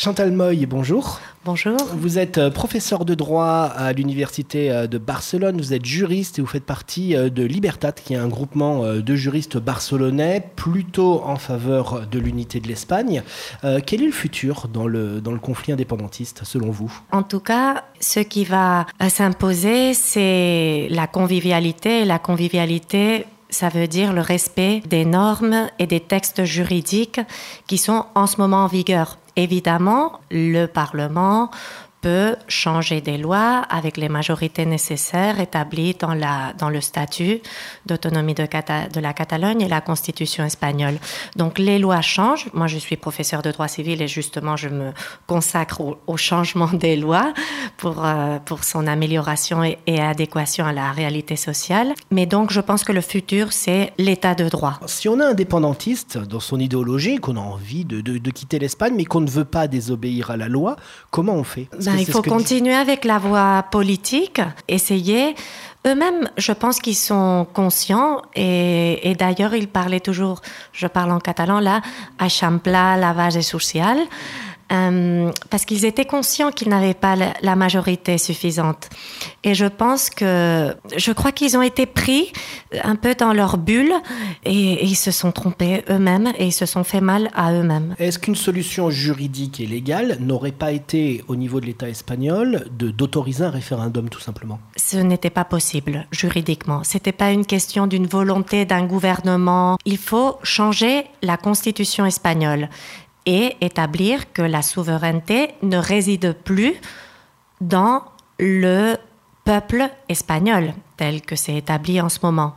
Chantal Moy, bonjour. Bonjour. Vous êtes euh, professeur de droit à l'université euh, de Barcelone, vous êtes juriste et vous faites partie euh, de Libertat, qui est un groupement de juristes barcelonais plutôt en faveur de l'unité de l'Espagne. quel est le futur dans le, dans le conflit indépendantiste, selon vous? En tout cas, ce qui va s'imposer, c'est la convivialité. La convivialité ça veut dire le respect des normes et des textes juridiques qui sont en ce moment en vigueur. Évidemment, le Parlement peut changer des lois avec les majorités nécessaires établies dans, la, dans le statut d'autonomie de, de, la Catalogne et la constitution espagnole. Donc les lois changent. Moi, je suis professeur de droit civil et justement, je me consacre au, changement des lois pour, euh, pour son amélioration et, et, adéquation à la réalité sociale. Mais donc, je pense que le futur, c'est l'état de droit. Si on est indépendantiste dans son idéologie, qu'on a envie de, de, de quitter l'Espagne, mais qu'on ne veut pas désobéir à la loi, comment on fait? Ben, il faut continuer avec la voie politique, essayer. Eux-mêmes, je pense qu'ils sont conscients et, et d'ailleurs, ils parlaient toujours, je parle en catalan là, à champla lavage social. Euh, parce qu'ils étaient conscients qu'ils n'avaient pas la majorité suffisante. Et je pense que, je crois qu'ils ont été pris un peu dans leur bulle et, ils se sont trompés eux-mêmes et ils se sont fait mal à eux-mêmes. Est-ce qu'une solution juridique et légale n'aurait pas été, au niveau de l'État espagnol, d'autoriser un référendum tout simplement? Ce n'était pas possible juridiquement. C'était pas une question d'une volonté d'un gouvernement. Il faut changer la constitution espagnole et établir que la souveraineté ne réside plus dans le peuple espagnol tel que c'est établi en ce moment.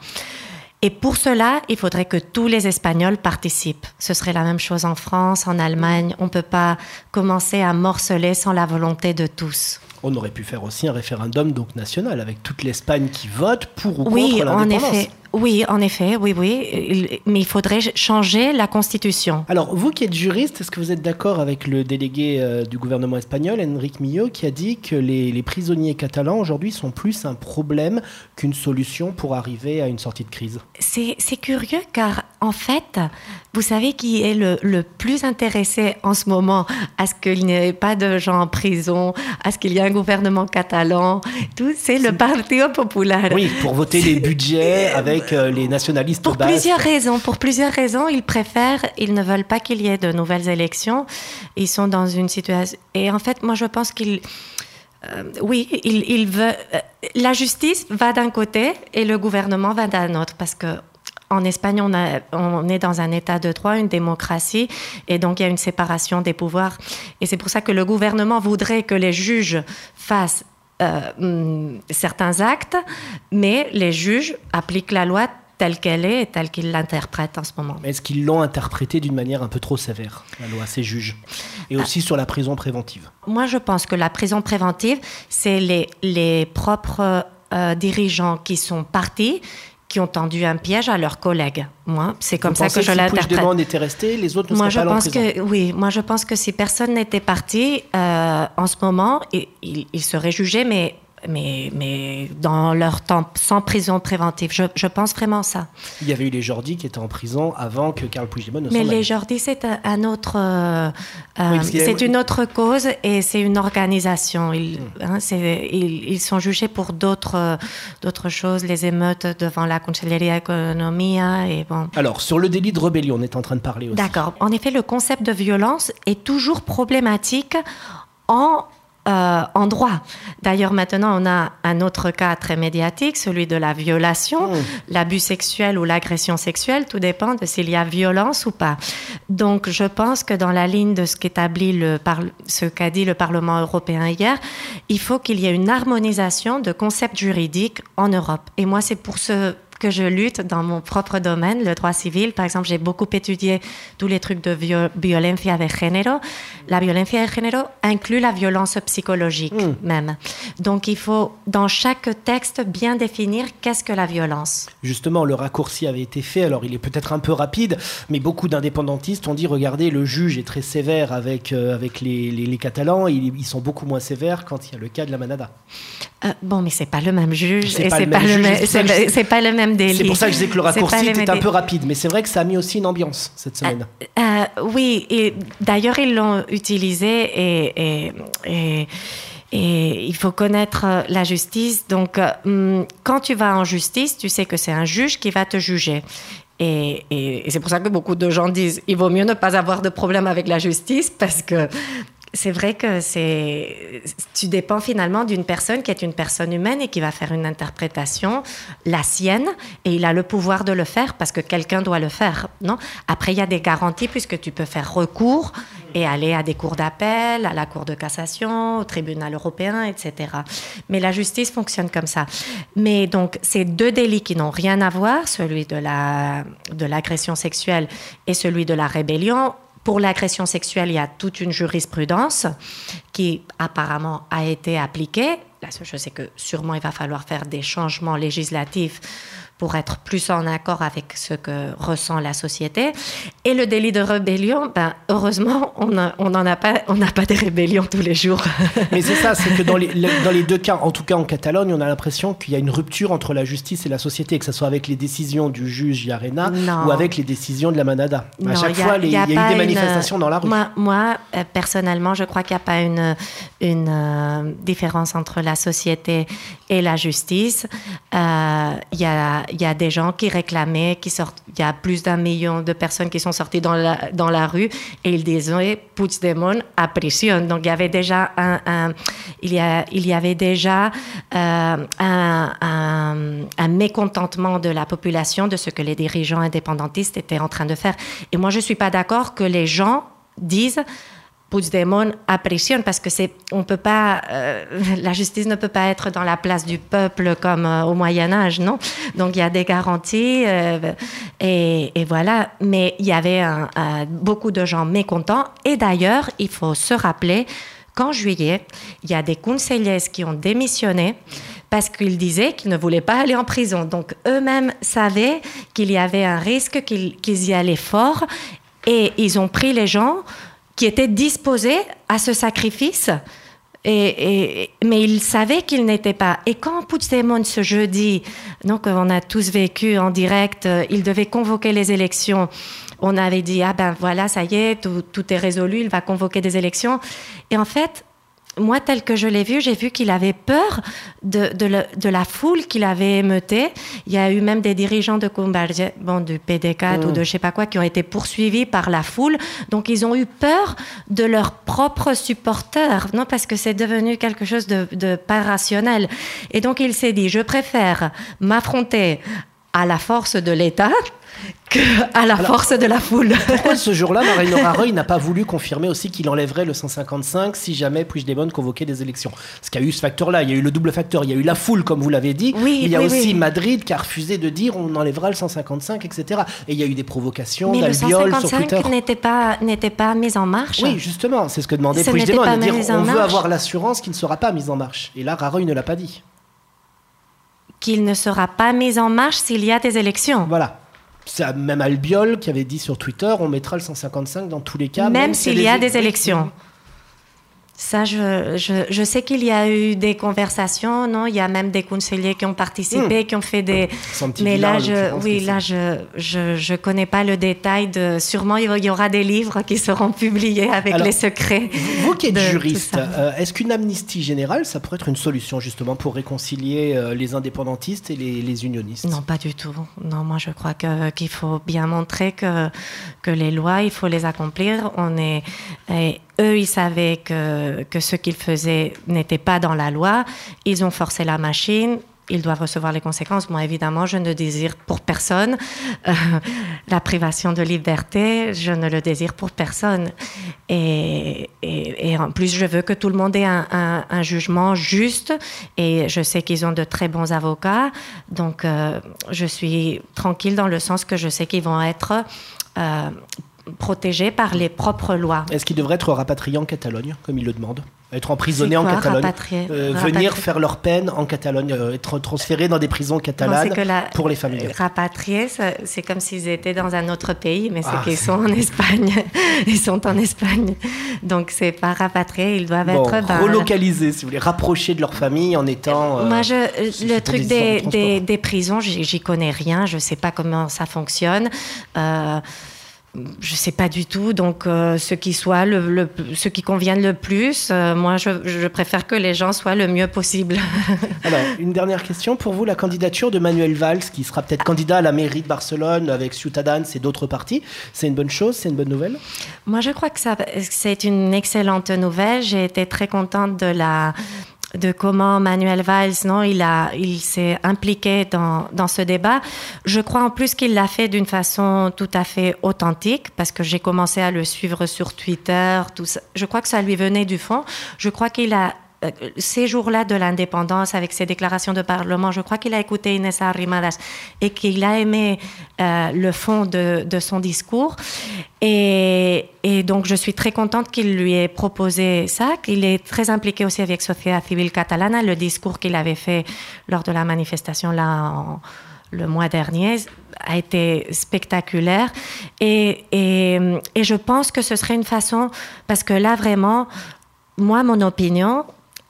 Et pour cela, il faudrait que tous les Espagnols participent. Ce serait la même chose en France, en Allemagne. On ne peut pas commencer à morceler sans la volonté de tous. On aurait pu faire aussi un référendum donc national avec toute l'Espagne qui vote pour ou contre l'indépendance. En effet. Oui, en effet, oui, oui. Mais il faudrait changer la Constitution. Alors, vous qui êtes juriste, est-ce que vous êtes d'accord avec le délégué euh, du gouvernement espagnol, Enrique Millo, qui a dit que les, les prisonniers catalans aujourd'hui sont plus un problème qu'une solution pour arriver à une sortie de crise? C'est curieux car, en fait, vous savez qui est le, le plus intéressé en ce moment? À ce qu'il n'y ait pas de gens en prison, à ce qu'il y ait un gouvernement catalan, tout, c'est le Partido Popular. Oui, pour voter les budgets avec les nationalistes Pour plusieurs raisons. Pour plusieurs raisons, ils préfèrent, ils ne veulent pas qu'il y ait de nouvelles élections. Ils sont dans une situation. Et en fait, moi, je pense qu'ils. Euh, oui, il, il veut, euh, la justice va d'un côté et le gouvernement va d'un autre parce que en Espagne, on, a, on, est dans un état de droit, une démocratie, et donc il y a une séparation des pouvoirs. Et c'est pour ça que le gouvernement voudrait que les juges fassent euh, mm, certains actes, mais les juges appliquent la loi telle qu'elle est et telle qu'ils l'interprètent en ce moment. Est-ce qu'ils l'ont interprétée d'une manière un peu trop sévère, la loi, ces juges Et aussi sur la prison préventive? Moi, je pense que la prison préventive, c'est les, les propres euh, dirigeants qui sont partis qui ont tendu un piège à leurs collègues. Moi, c'est comme ça que je l'interprète. Si Puigdemont était resté, les autres ne moi, seraient je pas pense que oui, moi je pense que si personne n'était parti euh, en ce moment, il, il, il serait jugé, mais mais, mais dans leur temps sans prison préventive. Je, je, pense vraiment ça. Il y avait eu les Jordi qui étaient en prison avant que Carl Puigdemont ne Mais les Jordi, c'est un, autre, euh, oui, c'est une autre cause et c'est une organisation. Ils, hmm. hein, ils, ils, sont jugés pour d'autres d'autres choses, les émeutes devant la Conselleria Economia et bon. Alors sur le délit de rébellion, on est en train de parler aussi. D'accord. En effet, le concept de violence est toujours problématique en euh, en droit. D'ailleurs, maintenant, on a un autre cas très médiatique, celui de la violation, mmh. l'abus sexuel ou l'agression sexuelle, tout dépend de s'il y a violence ou pas. Donc, je pense que dans la ligne de ce qu'établit le ce qu'a dit le Parlement européen hier, il faut qu'il y ait une harmonisation de concepts juridiques en Europe. Et moi, c'est pour ce que je lutte dans mon propre domaine, le droit civil. Par exemple, j'ai beaucoup étudié tous les trucs de violencia de género. La violencia de género inclut la violence psychologique mm. même. Donc, il faut, dans chaque texte, bien définir qu'est-ce que la violence. Justement, le raccourci avait été fait. Alors, il est peut-être un peu rapide, mais beaucoup d'indépendantistes ont dit, regardez, le juge est très sévère avec, euh, avec les, les, les Catalans. Ils, ils, sont beaucoup moins sévères quand il y a le cas de la Manada. Euh, bon, mais c'est pas le même juge c'est pas, pas, pas le même C'est pour ça que je disais que le raccourci était un peu rapide, mais c'est vrai que ça a mis aussi une ambiance cette semaine. Euh, oui, et d'ailleurs ils l'ont utilisé et, et, et, il faut connaître la justice. Donc, hum, quand tu vas en justice, tu sais que c'est un juge qui va te juger. Et, et c'est pour ça que beaucoup de gens disent il vaut mieux ne pas avoir de problème avec la justice parce que c'est vrai que c'est tu dépends finalement d'une personne qui est une personne humaine et qui va faire une interprétation la sienne et il a le pouvoir de le faire parce que quelqu'un doit le faire non? Après il y a des garanties puisque tu peux faire recours et aller à des cours d'appel à la cour de cassation au tribunal européen etc mais la justice fonctionne comme ça. Mais donc ces deux délits qui n'ont rien à voir celui de la de l'agression sexuelle et celui de la rébellion pour l'agression sexuelle, il y a toute une jurisprudence qui apparemment a été appliquée. Là, je sais que sûrement il va falloir faire des changements législatifs pour être plus en accord avec ce que ressent la société. Et le délit de rébellion, ben, heureusement, on n'en a pas, on n'a pas des rébellions tous les jours. Mais c'est ça, c'est que dans les, dans les deux cas, en tout cas en Catalogne, on a l'impression qu'il y a une rupture entre la justice et la société, que ce soit avec les décisions du juge Yarena ou avec les décisions de la Manada. à chaque fois, il y, a, eu des manifestations dans la rue. Moi, euh, personnellement, je crois qu'il n'y a pas une, une euh, différence entre la société et la justice. Euh, il y a il y a des gens qui réclamaient, qui sortent, il y a plus d'un million de personnes qui sont sorties dans la, dans la rue et ils disaient Puigdemont à prison. Donc il y avait déjà un, il, y a, il y avait déjà euh, un, mécontentement de la population de ce que les dirigeants indépendantistes étaient en train de faire. Et moi je suis pas d'accord que les gens disent Puigdemont apprécie parce que c'est, on peut pas, euh, la justice ne peut pas être dans la place du peuple comme euh, au Moyen Âge, non? Donc il y a des garanties euh, et, voilà. Mais il y avait beaucoup de gens mécontents et d'ailleurs il faut se rappeler qu'en juillet il y a des conseillers qui ont démissionné parce qu'ils disaient qu'ils ne voulaient pas aller en prison. Donc eux-mêmes savaient qu'il y avait un risque, qu'ils y allaient fort et ils ont pris les gens qui était disposé à ce sacrifice. Mais il savait qu'il n'était pas. Et quand Puigdemont ce jeudi, donc on a tous vécu en direct, euh, il devait convoquer les élections. On avait dit ah ben voilà ça y est tout, tout est résolu, il va convoquer des élections. Et en fait moi, tel que je l'ai vu, j'ai vu qu'il avait peur de, de, la foule qu'il avait émeutée. Il y a eu même des dirigeants de bon, du PD4 ou de je sais pas quoi, qui ont été poursuivis par la foule. Donc, ils ont eu peur de leurs propres supporters, non, parce que c'est devenu quelque chose de, de pas rationnel. Et donc, il s'est dit, je préfère m'affronter à la force de l'État à la force de la foule. Pourquoi ce jour-là, Marine Raroy n'a pas voulu confirmer aussi qu'il enlèverait le 155 si jamais Puigdemont convoquait des élections? Parce qu'il y a eu ce facteur-là, il y a eu le double facteur, il y a eu la foule, comme vous l'avez dit, oui, il y a aussi Madrid qui a refusé de dire on enlèvera le 155, etc. Et il y a eu des provocations d'albiol sur Twitter. n'était pas, n'était pas mis en marche. Oui, justement, c'est ce que demandait Puigdemont, de dire on veut avoir l'assurance qu'il ne sera pas mis en marche. Et là, Raroy ne l'a pas dit. Qu'il ne sera pas mis en marche s'il y a des élections. Voilà. C'est même Albiol qui avait dit sur Twitter on mettra le 155 dans tous les cas. Même, s'il y a des élections. Ça, je, je, je sais qu'il y a eu des conversations, non? Il y a même des conseillers qui ont participé, hmm. qui ont fait des. Mais là, je, oui, là, je, je, je connais pas le détail de. Sûrement, il y aura des livres qui seront publiés avec les secrets. Vous qui êtes juriste, euh, est-ce qu'une amnistie générale, ça pourrait être une solution justement pour réconcilier euh, les indépendantistes et les, les, unionistes? Non, pas du tout. Non, moi, je crois que qu'il faut bien montrer que que les lois, il faut les accomplir. On est et, eux, ils savaient que, que ce qu'ils faisaient n'était pas dans la loi. Ils ont forcé la machine. Ils doivent recevoir les conséquences. Moi, évidemment, je ne désire pour personne euh, la privation de liberté. Je ne le désire pour personne. Et, en plus, je veux que tout le monde ait un, un, jugement juste. Et je sais qu'ils ont de très bons avocats. Donc, euh, je suis tranquille dans le sens que je sais qu'ils vont être euh, protégés par les propres lois. Est-ce qu'ils devraient être rapatriés en Catalogne, comme ils le demandent être emprisonnés en Catalogne, euh, venir faire leur peine en Catalogne, euh, être transférés dans des prisons catalanes pour les familles. Rapatriés, c'est comme s'ils étaient dans un autre pays, mais c'est ah, qu'ils sont en Espagne. Ils sont en Espagne. Donc, c'est pas rapatriés, ils doivent être. Ben, relocalisés, si vous voulez, rapprocher de leur famille en étant. Moi, je, le truc des, des, des, prisons, j'y connais rien, je sais pas comment ça fonctionne je sais pas du tout. Donc, euh, ce qui soit le, ce qui convienne le plus, euh, moi, je, préfère que les gens soient le mieux possible. Alors, une dernière question pour vous la candidature de Manuel Valls, qui sera peut-être candidat à la mairie de Barcelone avec Ciutadans et d'autres partis. C'est une bonne chose, c'est une bonne nouvelle? Moi, je crois que ça, c'est une excellente nouvelle. J'ai été très contente de la de comment Manuel Valls, non, il il s'est impliqué dans, dans ce débat. Je crois en plus qu'il l'a fait d'une façon tout à fait authentique, parce que j'ai commencé à le suivre sur Twitter. Tout ça. Je crois que ça lui venait du fond. Je crois qu'il a ces jours-là de l'indépendance, avec ses déclarations de Parlement, je crois qu'il a écouté Inés Arrimadas et qu'il a aimé euh, le fond de, son discours. Et, donc, je suis très contente qu'il lui ait proposé ça, qu'il est très impliqué aussi avec Sociedad Civil Catalana. Le discours qu'il avait fait lors de la manifestation là le mois dernier a été spectaculaire. Et je pense que ce serait une façon, parce que là, vraiment, moi, mon opinion,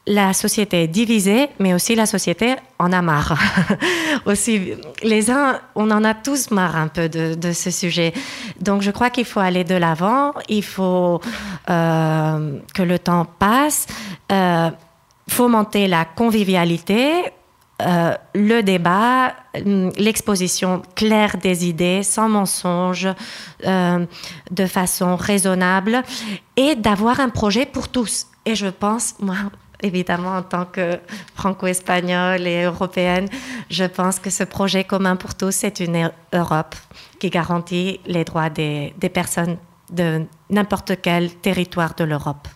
la société est divisée, mais aussi la société en a marre. aussi, les uns, on en a tous marre un peu de, ce sujet. Donc, je crois qu'il faut aller de l'avant. Il faut euh, que le temps passe, euh, fomenter la convivialité. Euh, le débat, l'exposition claire des idées, sans mensonge, de façon raisonnable, et d'avoir un projet pour tous. Et je pense, moi, évidemment, en tant que franco-espagnole et européenne, je pense que ce projet commun pour tous, c'est une Europe qui garantit les droits des, personnes de n'importe quel territoire de l'Europe.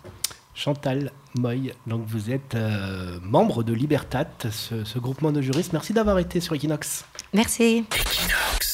Chantal Moy, donc vous êtes euh, membre de Libertat, ce, ce, groupement de juristes. Merci d'avoir été sur Equinox. Merci. Equinox.